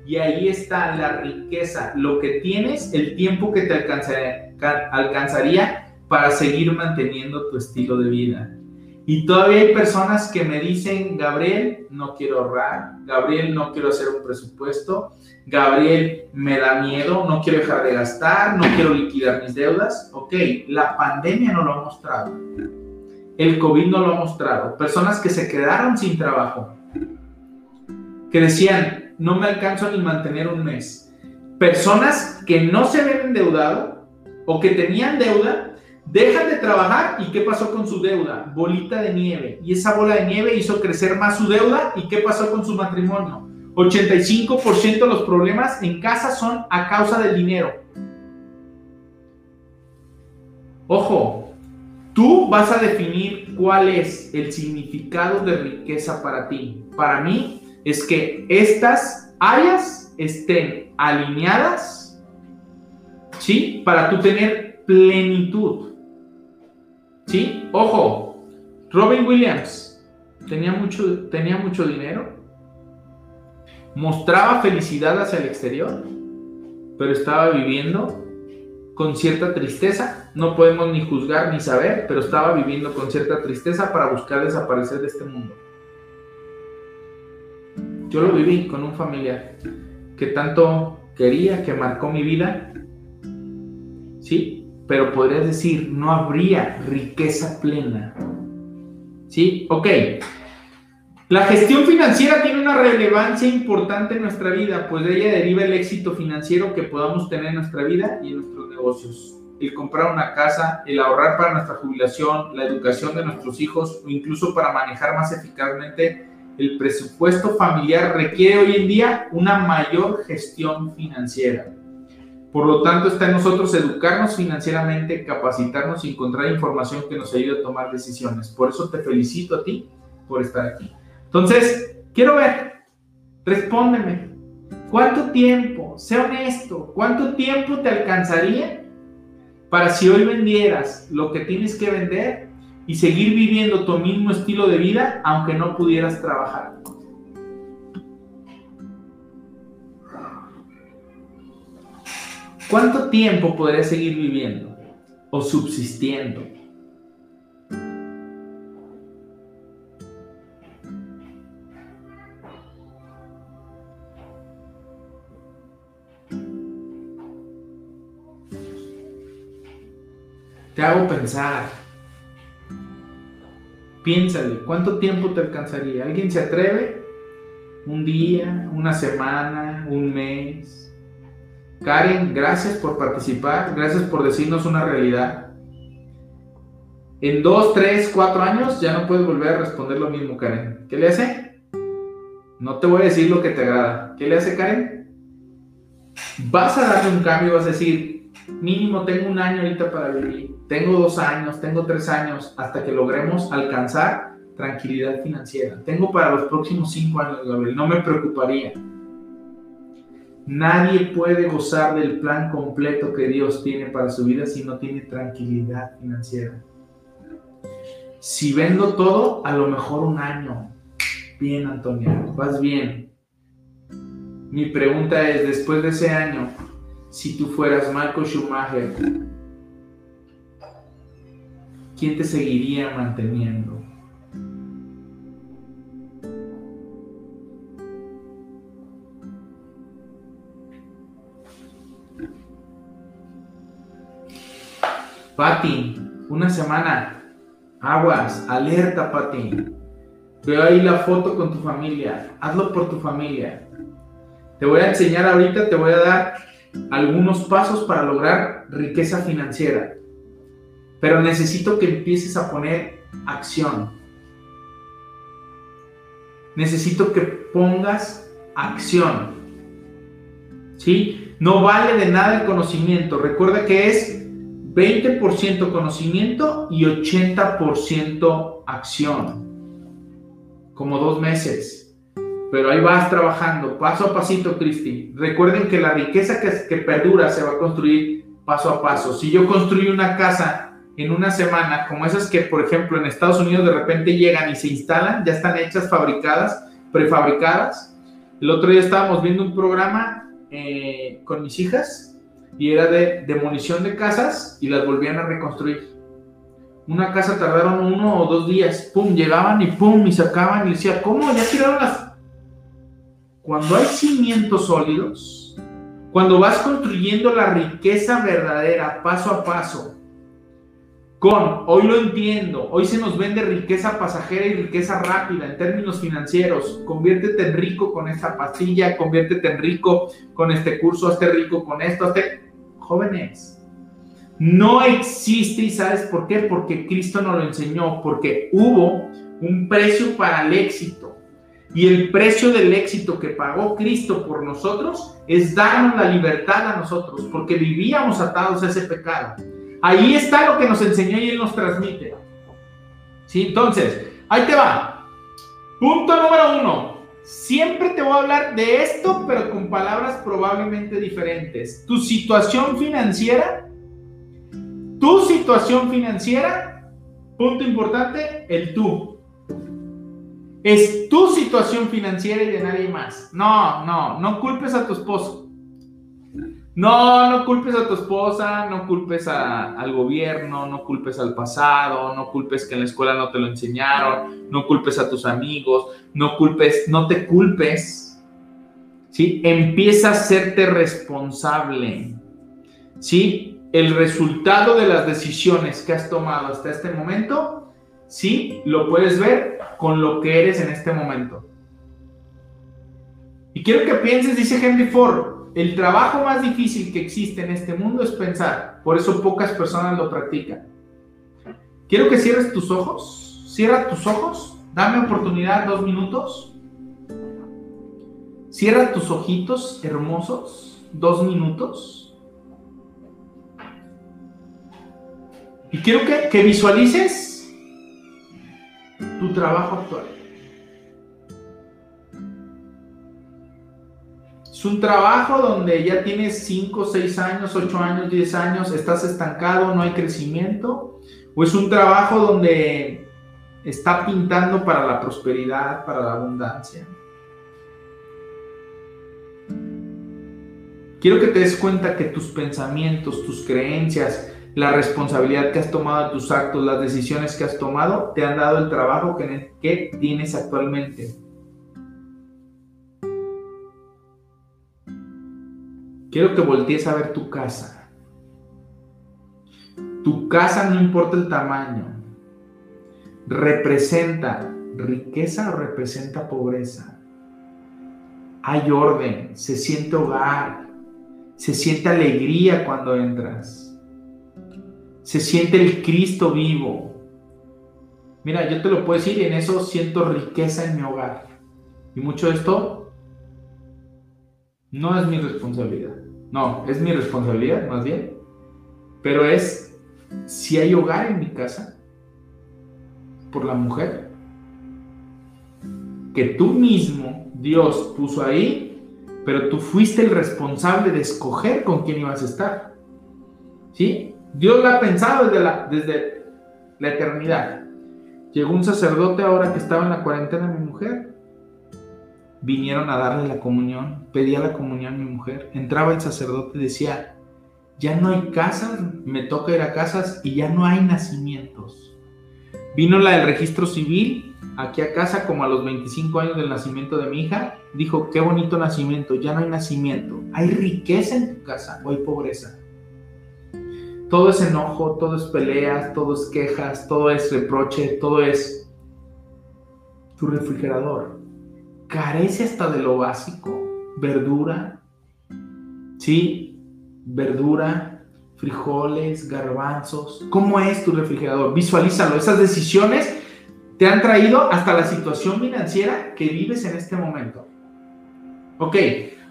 y ahí está la riqueza, lo que tienes, el tiempo que te alcanzaría, para seguir manteniendo tu estilo de vida. Y todavía hay personas que me dicen, Gabriel, no quiero ahorrar, Gabriel, no quiero hacer un presupuesto, Gabriel, me da miedo, no quiero dejar de gastar, no quiero liquidar mis deudas. Ok, la pandemia no lo ha mostrado. El COVID no lo ha mostrado. Personas que se quedaron sin trabajo, que decían, no me alcanzo ni mantener un mes. Personas que no se habían endeudado o que tenían deuda, dejan de trabajar y ¿qué pasó con su deuda? Bolita de nieve. Y esa bola de nieve hizo crecer más su deuda y ¿qué pasó con su matrimonio? 85% de los problemas en casa son a causa del dinero. Ojo, tú vas a definir cuál es el significado de riqueza para ti. Para mí es que estas áreas estén alineadas, ¿sí? Para tú tener plenitud. ¿Sí? Ojo, Robin Williams tenía mucho, tenía mucho dinero, mostraba felicidad hacia el exterior, pero estaba viviendo con cierta tristeza. No podemos ni juzgar ni saber, pero estaba viviendo con cierta tristeza para buscar desaparecer de este mundo. Yo lo viví con un familiar que tanto quería, que marcó mi vida. Sí, pero podrías decir, no habría riqueza plena. ¿Sí? Ok. La gestión financiera tiene una relevancia importante en nuestra vida, pues de ella deriva el éxito financiero que podamos tener en nuestra vida y en nuestros negocios. El comprar una casa, el ahorrar para nuestra jubilación, la educación de nuestros hijos o incluso para manejar más eficazmente el presupuesto familiar requiere hoy en día una mayor gestión financiera. Por lo tanto, está en nosotros educarnos financieramente, capacitarnos y encontrar información que nos ayude a tomar decisiones. Por eso te felicito a ti por estar aquí. Entonces, quiero ver, respóndeme, ¿cuánto tiempo, sé honesto, cuánto tiempo te alcanzaría para si hoy vendieras lo que tienes que vender y seguir viviendo tu mismo estilo de vida aunque no pudieras trabajar? ¿Cuánto tiempo podrías seguir viviendo o subsistiendo? Te hago pensar. Piénsale, ¿cuánto tiempo te alcanzaría? ¿Alguien se atreve? ¿Un día? ¿Una semana? ¿Un mes? Karen, gracias por participar, gracias por decirnos una realidad. En dos, tres, cuatro años ya no puedes volver a responder lo mismo, Karen. ¿Qué le hace? No te voy a decir lo que te agrada. ¿Qué le hace, Karen? Vas a darle un cambio, vas a decir, mínimo tengo un año ahorita para vivir, tengo dos años, tengo tres años, hasta que logremos alcanzar tranquilidad financiera. Tengo para los próximos cinco años, Gabriel, no me preocuparía. Nadie puede gozar del plan completo que Dios tiene para su vida si no tiene tranquilidad financiera. Si vendo todo, a lo mejor un año. Bien, Antonio, vas bien. Mi pregunta es, después de ese año, si tú fueras Michael Schumacher, ¿quién te seguiría manteniendo? Pati, una semana. Aguas, alerta, Pati. Veo ahí la foto con tu familia. Hazlo por tu familia. Te voy a enseñar ahorita, te voy a dar algunos pasos para lograr riqueza financiera. Pero necesito que empieces a poner acción. Necesito que pongas acción. ¿Sí? No vale de nada el conocimiento. Recuerda que es 20% conocimiento y 80% acción. Como dos meses. Pero ahí vas trabajando, paso a pasito, Cristi. Recuerden que la riqueza que, que perdura se va a construir paso a paso. Si yo construyo una casa en una semana, como esas que, por ejemplo, en Estados Unidos de repente llegan y se instalan, ya están hechas, fabricadas, prefabricadas. El otro día estábamos viendo un programa eh, con mis hijas y era de demolición de casas y las volvían a reconstruir. Una casa tardaron uno o dos días, pum, llegaban y pum, y sacaban y decía, ¿cómo? Ya tiraron las... Cuando hay cimientos sólidos, cuando vas construyendo la riqueza verdadera paso a paso, con, hoy lo entiendo, hoy se nos vende riqueza pasajera y riqueza rápida en términos financieros, conviértete en rico con esta pastilla, conviértete en rico con este curso, hazte rico con esto, hazte... Jóvenes, no existe y sabes por qué, porque Cristo nos lo enseñó, porque hubo un precio para el éxito. Y el precio del éxito que pagó Cristo por nosotros es darnos la libertad a nosotros, porque vivíamos atados a ese pecado. Ahí está lo que nos enseñó y Él nos transmite. ¿Sí? Entonces, ahí te va. Punto número uno. Siempre te voy a hablar de esto, pero con palabras probablemente diferentes. Tu situación financiera, tu situación financiera, punto importante, el tú. Es tu situación financiera y de nadie más. No, no, no culpes a tu esposo. No, no culpes a tu esposa, no culpes al gobierno, no culpes al pasado, no culpes que en la escuela no te lo enseñaron, no culpes a tus amigos, no culpes, no te culpes. ¿Sí? Empieza a serte responsable. ¿Sí? El resultado de las decisiones que has tomado hasta este momento, sí, lo puedes ver con lo que eres en este momento. Y quiero que pienses, dice Henry Ford, el trabajo más difícil que existe en este mundo es pensar. Por eso pocas personas lo practican. Quiero que cierres tus ojos. Cierra tus ojos. Dame oportunidad, dos minutos. Cierra tus ojitos hermosos. Dos minutos. Y quiero que, que visualices tu trabajo actual. Es un trabajo donde ya tienes 5, 6 años, 8 años, 10 años, estás estancado, no hay crecimiento. O es un trabajo donde está pintando para la prosperidad, para la abundancia. Quiero que te des cuenta que tus pensamientos, tus creencias, la responsabilidad que has tomado de tus actos, las decisiones que has tomado, te han dado el trabajo que, que tienes actualmente. Quiero que voltees a ver tu casa. Tu casa no importa el tamaño. ¿Representa riqueza o representa pobreza? Hay orden, se siente hogar, se siente alegría cuando entras. Se siente el Cristo vivo. Mira, yo te lo puedo decir, en eso siento riqueza en mi hogar. Y mucho de esto no es mi responsabilidad. No, es mi responsabilidad más bien. Pero es si hay hogar en mi casa por la mujer que tú mismo, Dios, puso ahí, pero tú fuiste el responsable de escoger con quién ibas a estar. ¿Sí? Dios lo ha pensado la, desde la eternidad. Llegó un sacerdote ahora que estaba en la cuarentena, mi mujer, vinieron a darle la comunión, pedía la comunión a mi mujer, entraba el sacerdote y decía, ya no hay casas, me toca ir a casas y ya no hay nacimientos. Vino la del registro civil aquí a casa como a los 25 años del nacimiento de mi hija, dijo, qué bonito nacimiento, ya no hay nacimiento, hay riqueza en tu casa o hay pobreza. Todo es enojo, todo es peleas, todo es quejas, todo es reproche, todo es tu refrigerador carece hasta de lo básico, verdura, ¿sí? Verdura, frijoles, garbanzos. ¿Cómo es tu refrigerador? Visualízalo. Esas decisiones te han traído hasta la situación financiera que vives en este momento. Ok,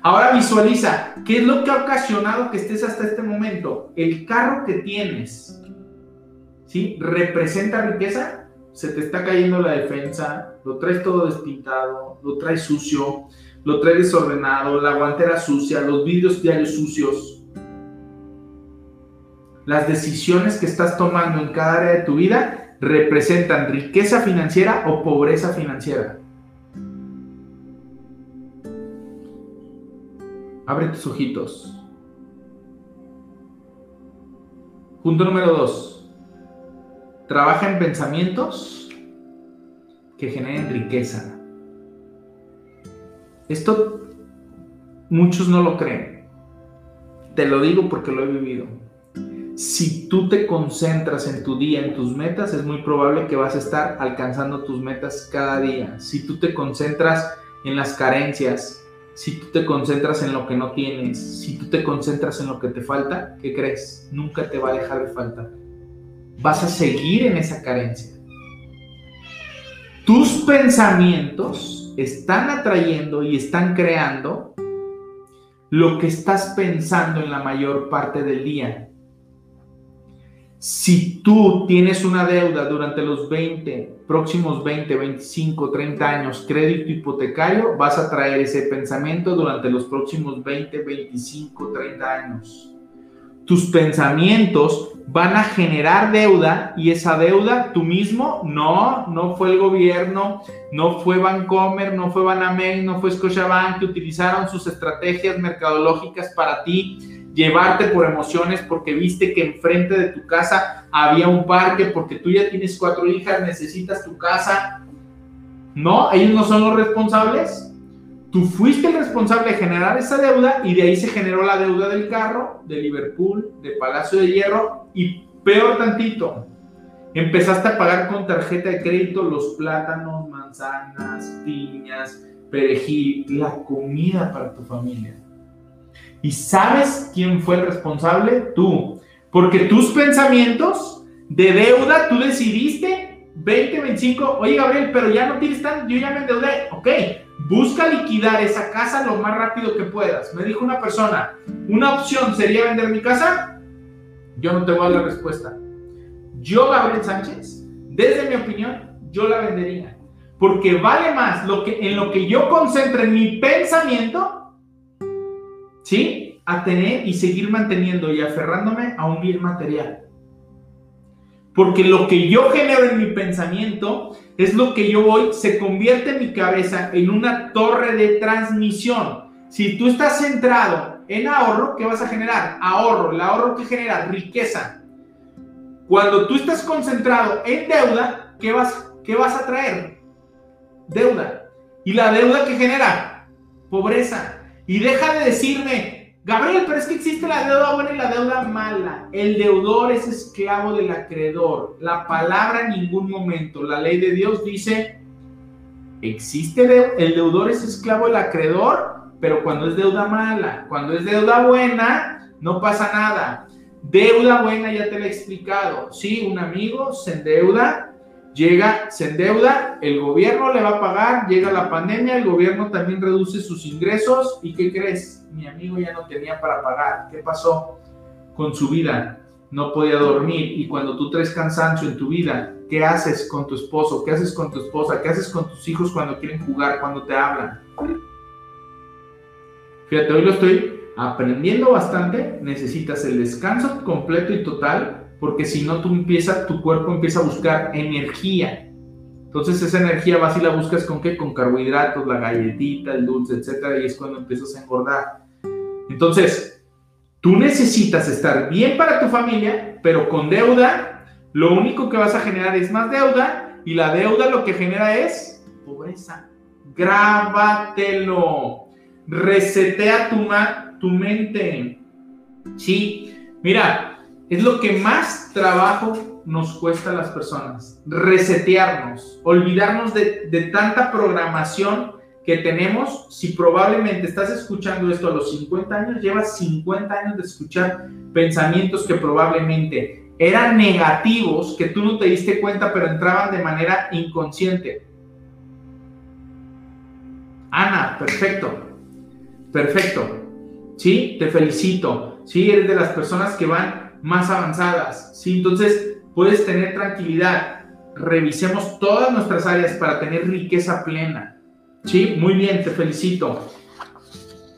ahora visualiza qué es lo que ha ocasionado que estés hasta este momento. El carro que tienes, ¿sí? ¿Representa riqueza? se te está cayendo la defensa, lo traes todo despintado, lo traes sucio, lo traes desordenado, la guantera sucia, los vidrios diarios sucios. Las decisiones que estás tomando en cada área de tu vida representan riqueza financiera o pobreza financiera. Abre tus ojitos. Punto número dos. Trabaja en pensamientos que generen riqueza. Esto muchos no lo creen. Te lo digo porque lo he vivido. Si tú te concentras en tu día, en tus metas, es muy probable que vas a estar alcanzando tus metas cada día. Si tú te concentras en las carencias, si tú te concentras en lo que no tienes, si tú te concentras en lo que te falta, ¿qué crees? Nunca te va a dejar de faltar. Vas a seguir en esa carencia. Tus pensamientos están atrayendo y están creando lo que estás pensando en la mayor parte del día. Si tú tienes una deuda durante los 20, próximos 20, 25, 30 años, crédito hipotecario, vas a traer ese pensamiento durante los próximos 20, 25, 30 años. Tus pensamientos van a generar deuda y esa deuda tú mismo, no, no fue el gobierno, no fue Bancomer, no fue Banamex, no fue Scotiabank que utilizaron sus estrategias mercadológicas para ti llevarte por emociones porque viste que enfrente de tu casa había un parque, porque tú ya tienes cuatro hijas, necesitas tu casa. No, ellos no son los responsables. Tú fuiste el responsable de generar esa deuda y de ahí se generó la deuda del carro, de Liverpool, de Palacio de Hierro y peor tantito, empezaste a pagar con tarjeta de crédito los plátanos, manzanas, piñas, perejil, la comida para tu familia. ¿Y sabes quién fue el responsable? Tú. Porque tus pensamientos de deuda, tú decidiste 20, 25, oye Gabriel, pero ya no tienes tan, yo ya me endeudé. Ok, busca liquidar esa casa lo más rápido que puedas. Me dijo una persona, ¿una opción sería vender mi casa? Yo no te voy a dar la respuesta. Yo, Gabriel Sánchez, desde mi opinión, yo la vendería. Porque vale más lo que, en lo que yo concentre mi pensamiento ¿sí? A tener y seguir manteniendo y aferrándome a un bien material. Porque lo que yo genero en mi pensamiento es lo que yo voy, se convierte mi cabeza en una torre de transmisión. Si tú estás centrado en ahorro, ¿qué vas a generar? Ahorro, el ahorro que genera riqueza. Cuando tú estás concentrado en deuda, ¿qué vas, qué vas a traer? Deuda. ¿Y la deuda que genera? Pobreza. Y deja de decirme, Gabriel, pero es que existe la deuda buena y la deuda mala. El deudor es esclavo del acreedor. La palabra en ningún momento, la ley de Dios dice, existe el deudor es esclavo del acreedor, pero cuando es deuda mala, cuando es deuda buena, no pasa nada. Deuda buena ya te lo he explicado. Sí, un amigo se endeuda Llega, se endeuda, el gobierno le va a pagar, llega la pandemia, el gobierno también reduce sus ingresos y ¿qué crees? Mi amigo ya no tenía para pagar. ¿Qué pasó con su vida? No podía dormir y cuando tú traes cansancio en tu vida, ¿qué haces con tu esposo? ¿Qué haces con tu esposa? ¿Qué haces con tus hijos cuando quieren jugar, cuando te hablan? Fíjate, hoy lo estoy aprendiendo bastante. Necesitas el descanso completo y total porque si no, tú empieza, tu cuerpo empieza a buscar energía. Entonces esa energía vas y la buscas con qué? Con carbohidratos, la galletita, el dulce, etcétera, y es cuando empiezas a engordar. Entonces, tú necesitas estar bien para tu familia, pero con deuda, lo único que vas a generar es más deuda, y la deuda lo que genera es pobreza. Grábatelo. Resetea tu, tu mente. Sí, mira, es lo que más trabajo nos cuesta a las personas. Resetearnos, olvidarnos de, tanta programación que tenemos. Si probablemente estás escuchando esto a los 50 años, llevas 50 años de escuchar pensamientos que probablemente eran negativos, que tú no te diste cuenta, pero entraban de manera inconsciente. Ana, perfecto. Perfecto. Sí, te felicito. Sí, eres de las personas que van más avanzadas. ¿sí? Entonces, puedes tener tranquilidad. Revisemos todas nuestras áreas para tener riqueza plena. ¿sí? Muy bien, te felicito.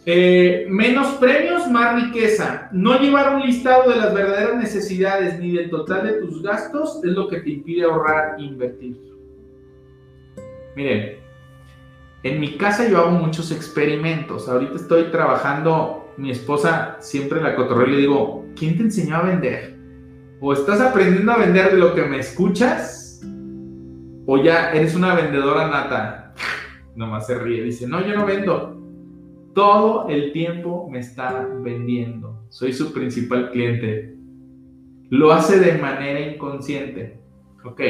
Eh, menos premios, más riqueza. No llevar un listado de las verdaderas necesidades ni del total de tus gastos es lo que te impide ahorrar e invertir. Miren, en mi casa yo hago muchos experimentos. Ahorita estoy trabajando mi esposa siempre la cotorreo y le digo, ¿quién te enseñó a vender? o estás aprendiendo a vender de lo que me escuchas, o ya eres una vendedora nata. Nomás se ríe, dice, no, yo no vendo. Todo el tiempo me está vendiendo. Soy su principal cliente. Lo hace de manera inconsciente. Ok.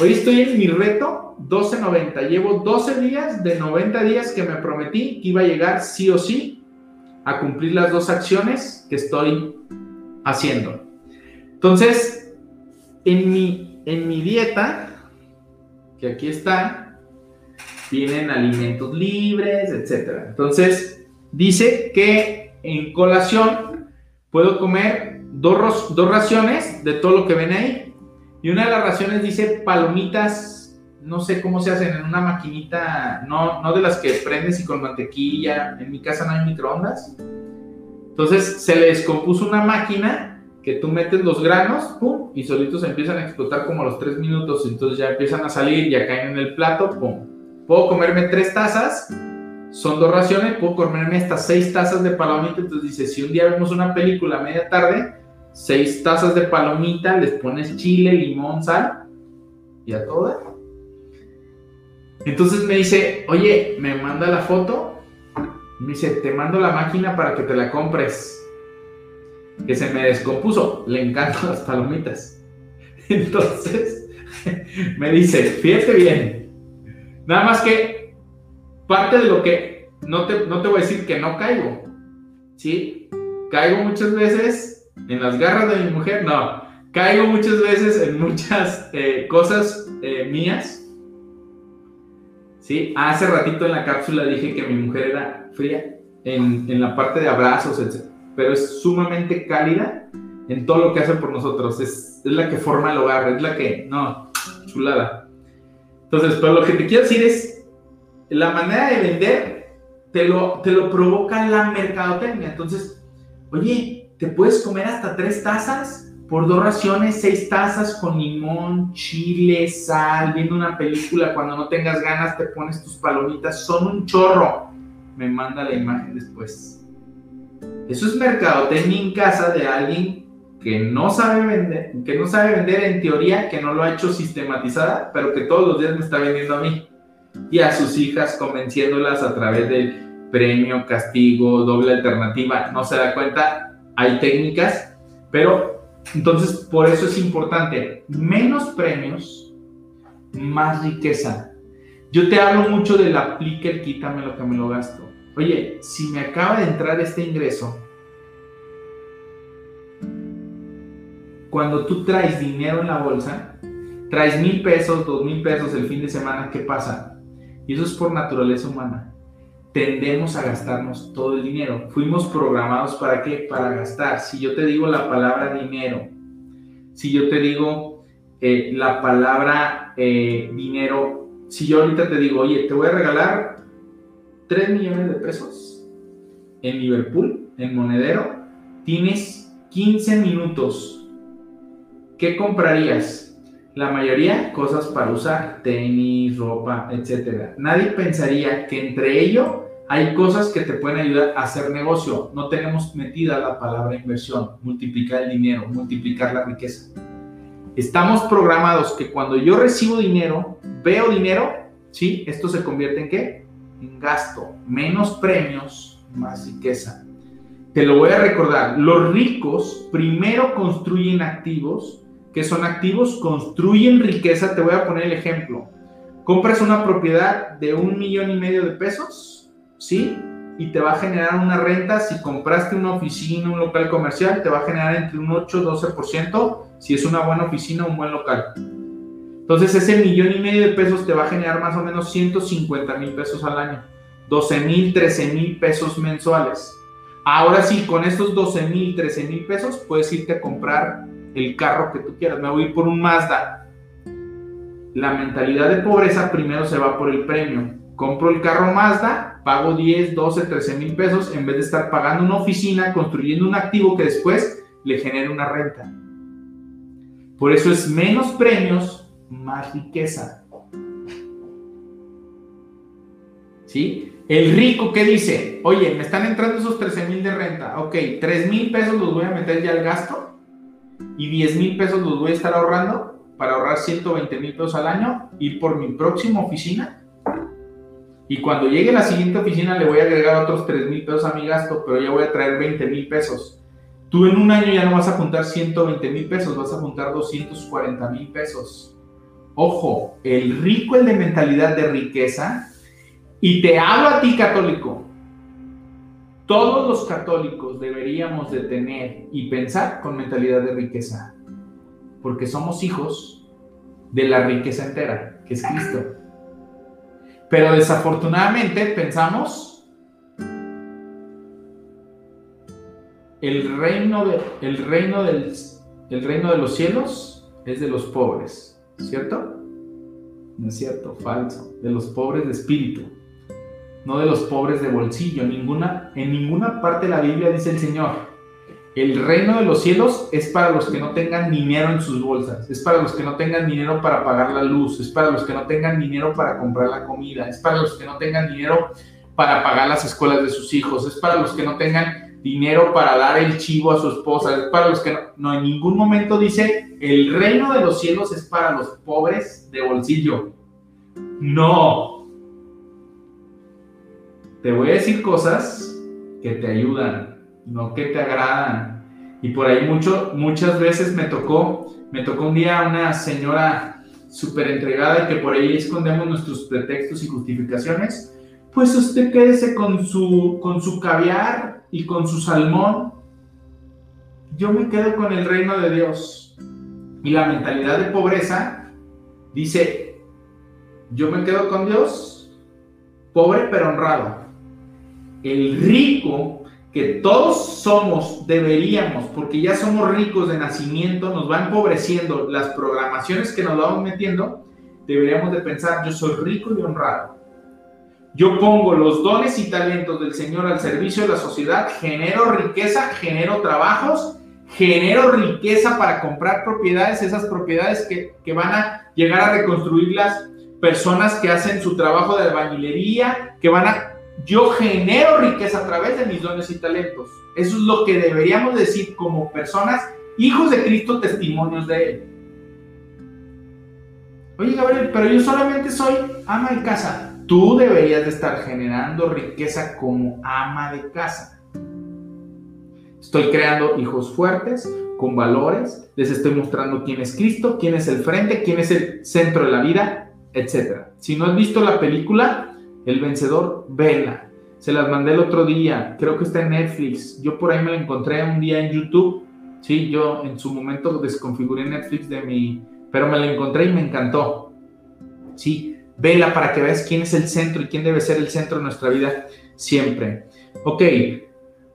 Hoy estoy en mi reto 12.90. Llevo 12 días de 90 días que me prometí que iba a llegar sí o sí a cumplir las dos acciones que estoy haciendo. Entonces, en mi, en mi dieta, que aquí está, vienen alimentos libres, etc. Entonces, dice que en colación puedo comer dos, dos raciones de todo lo que ven ahí. Y una de las raciones dice palomitas, no sé cómo se hacen, en una maquinita, no, no de las que prendes y con mantequilla. En mi casa no hay microondas. Entonces se le descompuso una máquina que tú metes los granos, pum, y solitos empiezan a explotar como a los tres minutos, entonces ya empiezan a salir, ya caen en el plato, pum. Puedo comerme tres tazas, son dos raciones, puedo comerme estas seis tazas de palomita, entonces dice, si un día vemos una película a media tarde, seis tazas de palomita, les pones chile, limón, sal, y a todo. Entonces me dice, oye, me manda la foto, me dice, te mando la máquina para que te la compres que se me descompuso. Le encantan las palomitas. Entonces, me dice, fíjate bien. Nada más que parte de lo que no te, no te voy a decir que no caigo. ¿Sí? Caigo muchas veces en las garras de mi mujer. No, caigo muchas veces en muchas eh, cosas eh, mías. ¿Sí? Hace ratito en la cápsula dije que mi mujer era fría en, en la parte de abrazos, etc pero es sumamente cálida en todo lo que hace por nosotros. Es, es la que forma el hogar, es la que, no, chulada. Entonces, pero lo que te quiero decir es, la manera de vender te lo, te lo provoca la mercadotecnia. Entonces, oye, te puedes comer hasta tres tazas por dos raciones, seis tazas con limón, chile, sal, viendo una película. Cuando no tengas ganas, te pones tus palomitas. Son un chorro. Me manda la imagen después. Eso es mercadotecnia en casa de alguien que no sabe vender, que no sabe vender en teoría, que no lo ha hecho sistematizada, pero que todos los días me está vendiendo a mí y a sus hijas convenciéndolas a través del premio, castigo, doble alternativa. No se da cuenta, hay técnicas, pero entonces por eso es importante, menos premios, más riqueza. Yo te hablo mucho del aplique el quítame lo que me lo gasto. Oye, si me acaba de entrar este ingreso, cuando tú traes dinero en la bolsa, traes mil pesos, dos mil pesos el fin de semana, ¿qué pasa? Y eso es por naturaleza humana. Tendemos a gastarnos todo el dinero. Fuimos programados para qué? Para gastar. Si yo te digo la palabra dinero, si yo te digo eh, la palabra eh, dinero, si yo ahorita te digo, oye, te voy a regalar 3 millones de pesos en Liverpool, en monedero, tienes 15 minutos. ¿Qué comprarías? La mayoría cosas para usar, tenis, ropa, etc. Nadie pensaría que entre ello hay cosas que te pueden ayudar a hacer negocio. No tenemos metida la palabra inversión, multiplicar el dinero, multiplicar la riqueza. Estamos programados que cuando yo recibo dinero, veo dinero, ¿sí? Esto se convierte en qué? gasto, menos premios, más riqueza. Te lo voy a recordar, los ricos primero construyen activos, que son activos, construyen riqueza. Te voy a poner el ejemplo. Compras una propiedad de un millón y medio de pesos, ¿sí? Y te va a generar una renta, si compraste una oficina, un local comercial, te va a generar entre un 8 y 12%, si es una buena oficina, un buen local. Entonces ese millón y medio de pesos te va a generar más o menos 150 mil pesos al año. 12 mil, 13 mil pesos mensuales. Ahora sí, con estos 12 mil, 13 mil pesos puedes irte a comprar el carro que tú quieras. Me voy por un Mazda. La mentalidad de pobreza primero se va por el premio. Compro el carro Mazda, pago 10, 12, 13 mil pesos en vez de estar pagando una oficina, construyendo un activo que después le genere una renta. Por eso es menos premios, más riqueza. ¿Sí? El rico que dice, oye, me están entrando esos 13 mil de renta, ok, 3 mil pesos los voy a meter ya al gasto y 10 mil pesos los voy a estar ahorrando para ahorrar 120 mil pesos al año, ir por mi próxima oficina. Y cuando llegue la siguiente oficina le voy a agregar otros 3 mil pesos a mi gasto, pero ya voy a traer 20 mil pesos. Tú en un año ya no vas a juntar 120 mil pesos, vas a juntar 240 mil pesos. Ojo, el rico, el de mentalidad de riqueza, y te hablo a ti católico, todos los católicos deberíamos de tener y pensar con mentalidad de riqueza, porque somos hijos de la riqueza entera, que es Cristo. Pero desafortunadamente pensamos el reino de, del el reino de los cielos es de los pobres, ¿cierto? No es cierto, falso, de los pobres de espíritu no de los pobres de bolsillo. Ninguna, en ninguna parte de la Biblia dice el Señor, el reino de los cielos es para los que no tengan dinero en sus bolsas, es para los que no tengan dinero para pagar la luz, es para los que no tengan dinero para comprar la comida, es para los que no tengan dinero para pagar las escuelas de sus hijos, es para los que no tengan dinero para dar el chivo a su esposa, es para los que no, no en ningún momento dice el reino de los cielos es para los pobres de bolsillo. No, te voy a decir cosas que te ayudan, no que te agradan. Y por ahí mucho, muchas veces me tocó, me tocó un día una señora súper entregada y que por ahí escondemos nuestros pretextos y justificaciones. Pues usted quédese con su, con su caviar y con su salmón. Yo me quedo con el reino de Dios. Y la mentalidad de pobreza dice, yo me quedo con Dios, pobre pero honrado el rico que todos somos, deberíamos, porque ya somos ricos de nacimiento, nos va empobreciendo las programaciones que nos vamos metiendo, deberíamos de pensar, yo soy rico y honrado. Yo pongo los dones y talentos del Señor al servicio de la sociedad, genero riqueza, genero trabajos, genero riqueza para comprar propiedades, esas propiedades que, que van a llegar a reconstruir las personas que hacen su trabajo de albañilería, que van a yo genero riqueza a través de mis dones y talentos. Eso es lo que deberíamos decir como personas, hijos de Cristo, testimonios de Él. Oye, Gabriel, pero yo solamente soy ama de casa. Tú deberías de estar generando riqueza como ama de casa. Estoy creando hijos fuertes, con valores, les estoy mostrando quién es Cristo, quién es el frente, quién es el centro de la vida, etc. Si no has visto la película, el vencedor, vela. Se las mandé el otro día, creo que está en Netflix. Yo por ahí me la encontré un día en YouTube. Sí, yo en su momento desconfiguré Netflix de mi, pero me la encontré y me encantó. Sí, vela para que veas quién es el centro y quién debe ser el centro de nuestra vida siempre. Ok,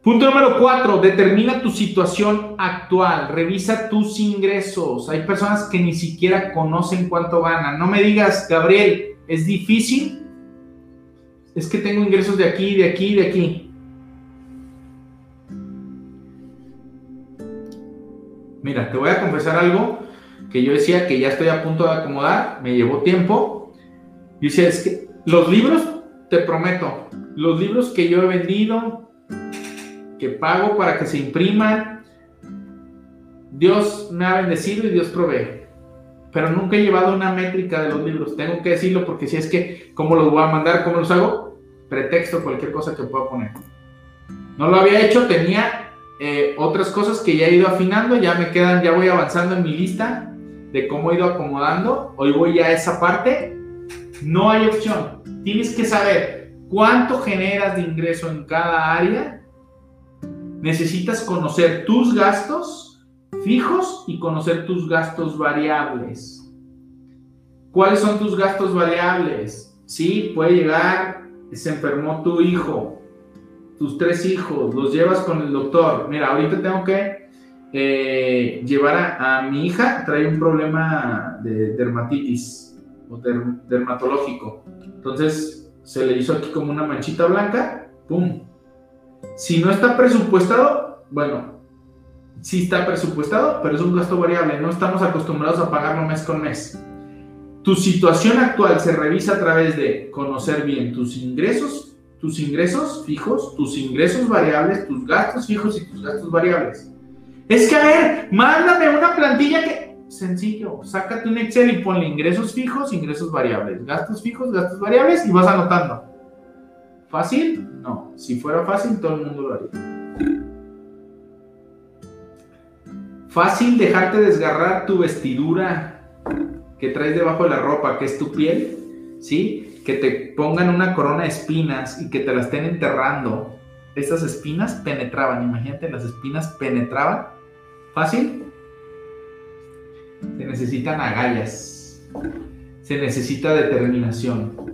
Punto número cuatro, determina tu situación actual, revisa tus ingresos. Hay personas que ni siquiera conocen cuánto ganan. No me digas, Gabriel, es difícil es que tengo ingresos de aquí, de aquí, de aquí. Mira, te voy a confesar algo que yo decía que ya estoy a punto de acomodar, me llevó tiempo. Y decía, es que los libros, te prometo, los libros que yo he vendido, que pago para que se impriman, Dios me ha bendecido y Dios provee. Pero nunca he llevado una métrica de los libros, tengo que decirlo porque si es que, ¿cómo los voy a mandar? ¿Cómo los hago? Pretexto, cualquier cosa que pueda poner. No lo había hecho, tenía eh, otras cosas que ya he ido afinando, ya me quedan, ya voy avanzando en mi lista de cómo he ido acomodando. Hoy voy ya a esa parte. No hay opción. Tienes que saber cuánto generas de ingreso en cada área. Necesitas conocer tus gastos fijos y conocer tus gastos variables. ¿Cuáles son tus gastos variables? Sí, puede llegar se enfermó tu hijo, tus tres hijos, los llevas con el doctor. Mira, ahorita tengo que eh, llevar a, mi hija, trae un problema de dermatitis o dermatológico. Entonces se le hizo aquí como una manchita blanca, ¡pum! Si no está presupuestado, bueno, sí está presupuestado, pero es un gasto variable, no estamos acostumbrados a pagarlo mes con mes. Tu situación actual se revisa a través de conocer bien tus ingresos, tus ingresos fijos, tus ingresos variables, tus gastos fijos y tus gastos variables. Es que, a ver, mándame una plantilla que... Sencillo, sácate un Excel y ponle ingresos fijos, ingresos variables, gastos fijos, gastos variables y vas anotando. ¿Fácil? No. Si fuera fácil, todo el mundo lo haría. Fácil dejarte desgarrar tu vestidura que traes debajo de la ropa, que es tu piel, ¿sí? Que te pongan una corona de espinas y que te la estén enterrando. Estas espinas penetraban, imagínate, las espinas penetraban. ¿Fácil? Se necesitan agallas. Se necesita determinación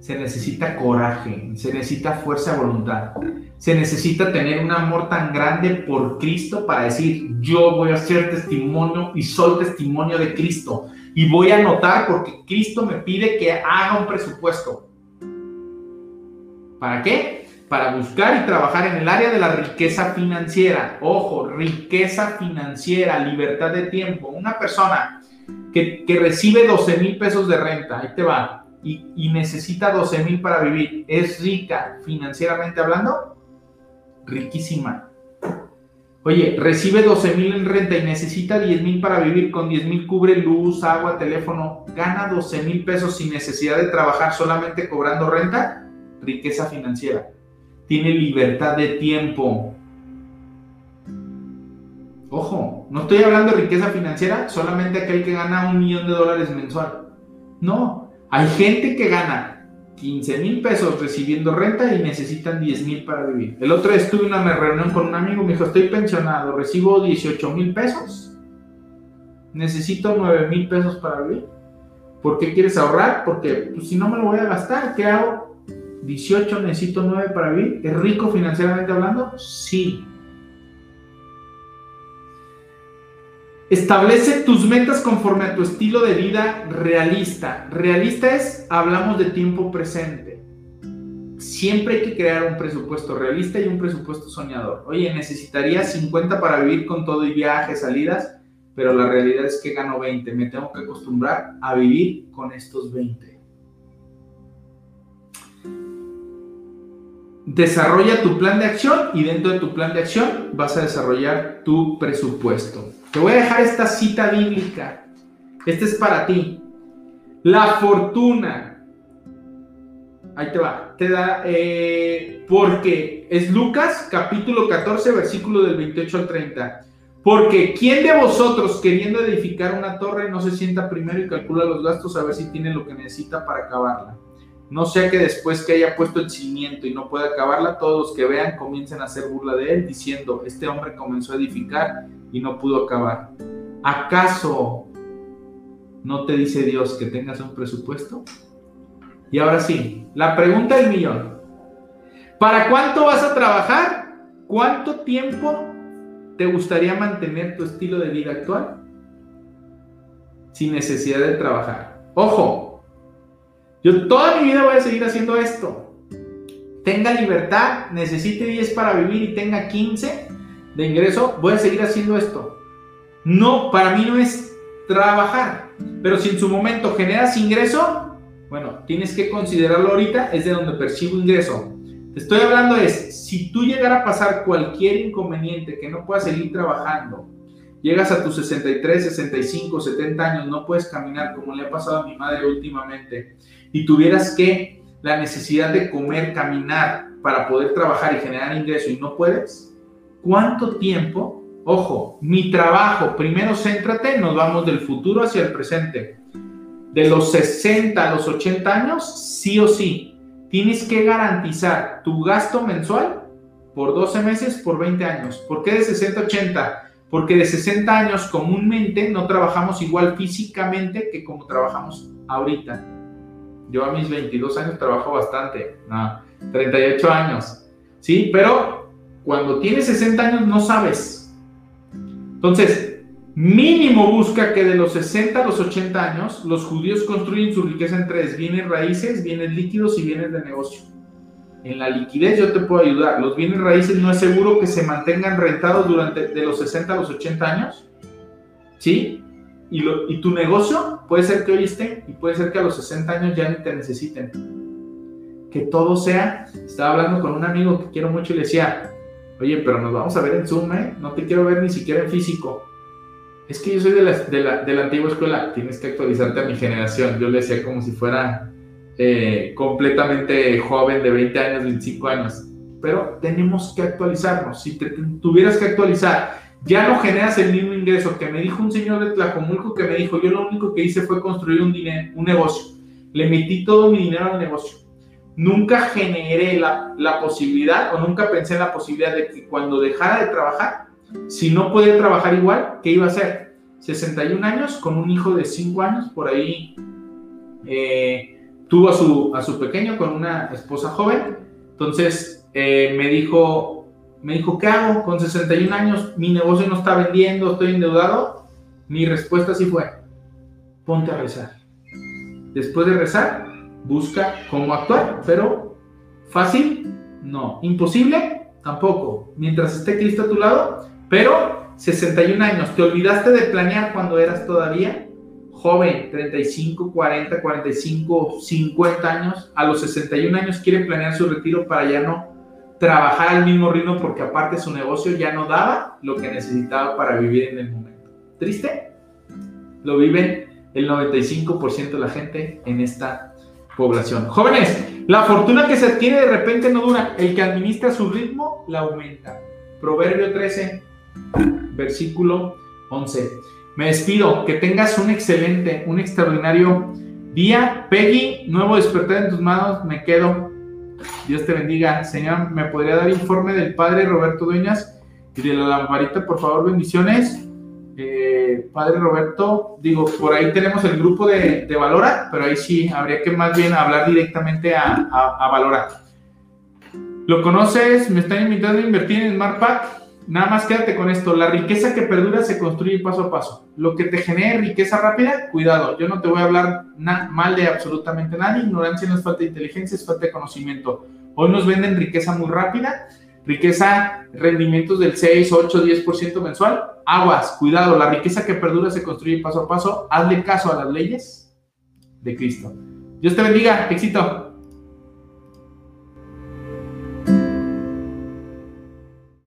se necesita coraje, se necesita fuerza de voluntad, se necesita tener un amor tan grande por Cristo para decir, yo voy a ser testimonio y soy testimonio de Cristo y voy a anotar porque Cristo me pide que haga un presupuesto. ¿Para qué? Para buscar y trabajar en el área de la riqueza financiera. Ojo, riqueza financiera, libertad de tiempo. Una persona que, que recibe 12 mil pesos de renta, ahí te va, y, necesita 12 mil para vivir, ¿es rica financieramente hablando? Riquísima. Oye, recibe 12 mil en renta y necesita 10 mil para vivir, con 10 mil cubre luz, agua, teléfono, gana 12 mil pesos sin necesidad de trabajar, solamente cobrando renta, riqueza financiera. Tiene libertad de tiempo. Ojo, no estoy hablando de riqueza financiera, solamente aquel que gana un millón de dólares mensual. No, hay gente que gana 15 mil pesos recibiendo renta y necesitan 10 mil para vivir. El otro día estuve en una reunión con un amigo, me dijo, estoy pensionado, recibo 18 mil pesos, necesito 9 mil pesos para vivir. ¿Por qué quieres ahorrar? Porque pues, si no me lo voy a gastar, ¿qué hago? 18, necesito 9 para vivir. ¿Es rico financieramente hablando? Sí. Establece tus metas conforme a tu estilo de vida realista. Realista es, hablamos de tiempo presente. Siempre hay que crear un presupuesto realista y un presupuesto soñador. Oye, necesitaría 50 para vivir con todo y viajes, salidas, pero la realidad es que gano 20. Me tengo que acostumbrar a vivir con estos 20. Desarrolla tu plan de acción y dentro de tu plan de acción vas a desarrollar tu presupuesto. Te voy a dejar esta cita bíblica. Este es para ti. La fortuna. Ahí te va. Te da, eh, porque es Lucas capítulo 14, versículo del 28 al 30. Porque ¿quién de vosotros queriendo edificar una torre no se sienta primero y calcula los gastos a ver si tiene lo que necesita para acabarla? No sea que después que haya puesto el cimiento y no pueda acabarla, todos los que vean comiencen a hacer burla de él, diciendo, este hombre comenzó a edificar y no pudo acabar. ¿Acaso no te dice Dios que tengas un presupuesto? Y ahora sí, la pregunta del millón. ¿Para cuánto vas a trabajar? ¿Cuánto tiempo te gustaría mantener tu estilo de vida actual? Sin necesidad de trabajar. Ojo, yo toda mi vida voy a seguir haciendo esto. Tenga libertad, necesite 10 para vivir y tenga 15 de ingreso, voy a seguir haciendo esto. No, para mí no es trabajar. Pero si en su momento generas ingreso, bueno, tienes que considerarlo ahorita, es de donde percibo ingreso. Te estoy hablando es, si tú llegara a pasar cualquier inconveniente que no puedas seguir trabajando, llegas a tus 63, 65, 70 años, no puedes caminar como le ha pasado a mi madre últimamente, y tuvieras que la necesidad de comer, caminar para poder trabajar y generar ingreso y no puedes, ¿cuánto tiempo? Ojo, mi trabajo, primero céntrate, nos vamos del futuro hacia el presente. De los 60 a los 80 años, sí o sí, tienes que garantizar tu gasto mensual por 12 meses, por 20 años. ¿Por qué de 60 a 80? Porque de 60 años comúnmente no trabajamos igual físicamente que como trabajamos ahorita. Yo a mis 22 años trabajo bastante, no, 38 años, ¿sí? Pero cuando tienes 60 años no sabes. Entonces, mínimo busca que de los 60 a los 80 años los judíos construyen su riqueza en tres, bienes raíces, bienes líquidos y bienes de negocio. En la liquidez yo te puedo ayudar. Los bienes raíces no es seguro que se mantengan rentados durante de los 60 a los 80 años. ¿Sí? Y, tu negocio puede ser que hoy esté y puede ser que a los 60 años ya ni te necesiten. Que todo sea, estaba hablando con un amigo que quiero mucho y le decía, Oye, pero nos vamos a ver en Zoom, ¿eh? No te quiero ver ni siquiera en físico. Es que yo soy de la, de la, de la antigua escuela, tienes que actualizarte a mi generación. Yo le decía como si fuera eh, completamente joven, de 20 años, 25 años. Pero tenemos que actualizarnos. Si te, tuvieras que actualizar, ya no generas el mismo ingreso. Que me dijo un señor de Tlacomulco que me dijo, yo lo único que hice fue construir un, dinero, un negocio. Le metí todo mi dinero al negocio. Nunca generé la, la posibilidad o nunca pensé en la posibilidad de que cuando dejara de trabajar, si no podía trabajar igual, ¿qué iba a hacer? 61 años con un hijo de 5 años, por ahí eh, tuvo a su, a su pequeño con una esposa joven. Entonces eh, me dijo, me dijo, ¿qué hago? Con 61 años, mi negocio no está vendiendo, estoy endeudado. Mi respuesta sí fue, ponte a rezar. Después de rezar, busca cómo actuar, pero fácil, no. Imposible, tampoco. Mientras esté Cristo a tu lado, pero 61 años, ¿te olvidaste de planear cuando eras todavía joven, 35, 40, 45, 50 años? A los 61 años quiere planear su retiro para ya no trabajar al mismo ritmo porque aparte su negocio ya no daba lo que necesitaba para vivir en el momento. ¿Triste? Lo viven el 95% de la gente en esta población. Jóvenes, la fortuna que se adquiere de repente no dura. El que administra su ritmo la aumenta. Proverbio 13, versículo 11. Me despido, que tengas un excelente, un extraordinario día. Peggy, nuevo despertar en tus manos, me quedo. Dios te bendiga. Señor, ¿me podría dar informe del Padre Roberto Dueñas y de la lamparita, por favor, bendiciones? Eh, padre Roberto, digo, por ahí tenemos el grupo de, Valora, pero ahí sí habría que más bien hablar directamente a, a, Valora. ¿Lo conoces? ¿Me están invitando a invertir en SmartPack? Nada más quédate con esto, la riqueza que perdura se construye paso a paso. Lo que te genere riqueza rápida, cuidado, yo no te voy a hablar mal de absolutamente nadie, ignorancia no es falta de inteligencia, es falta de conocimiento. Hoy nos venden riqueza muy rápida, riqueza, rendimientos del 6, 8, 10% mensual. Aguas, cuidado, la riqueza que perdura se construye paso a paso. Hazle caso a las leyes de Cristo. Dios te bendiga, éxito.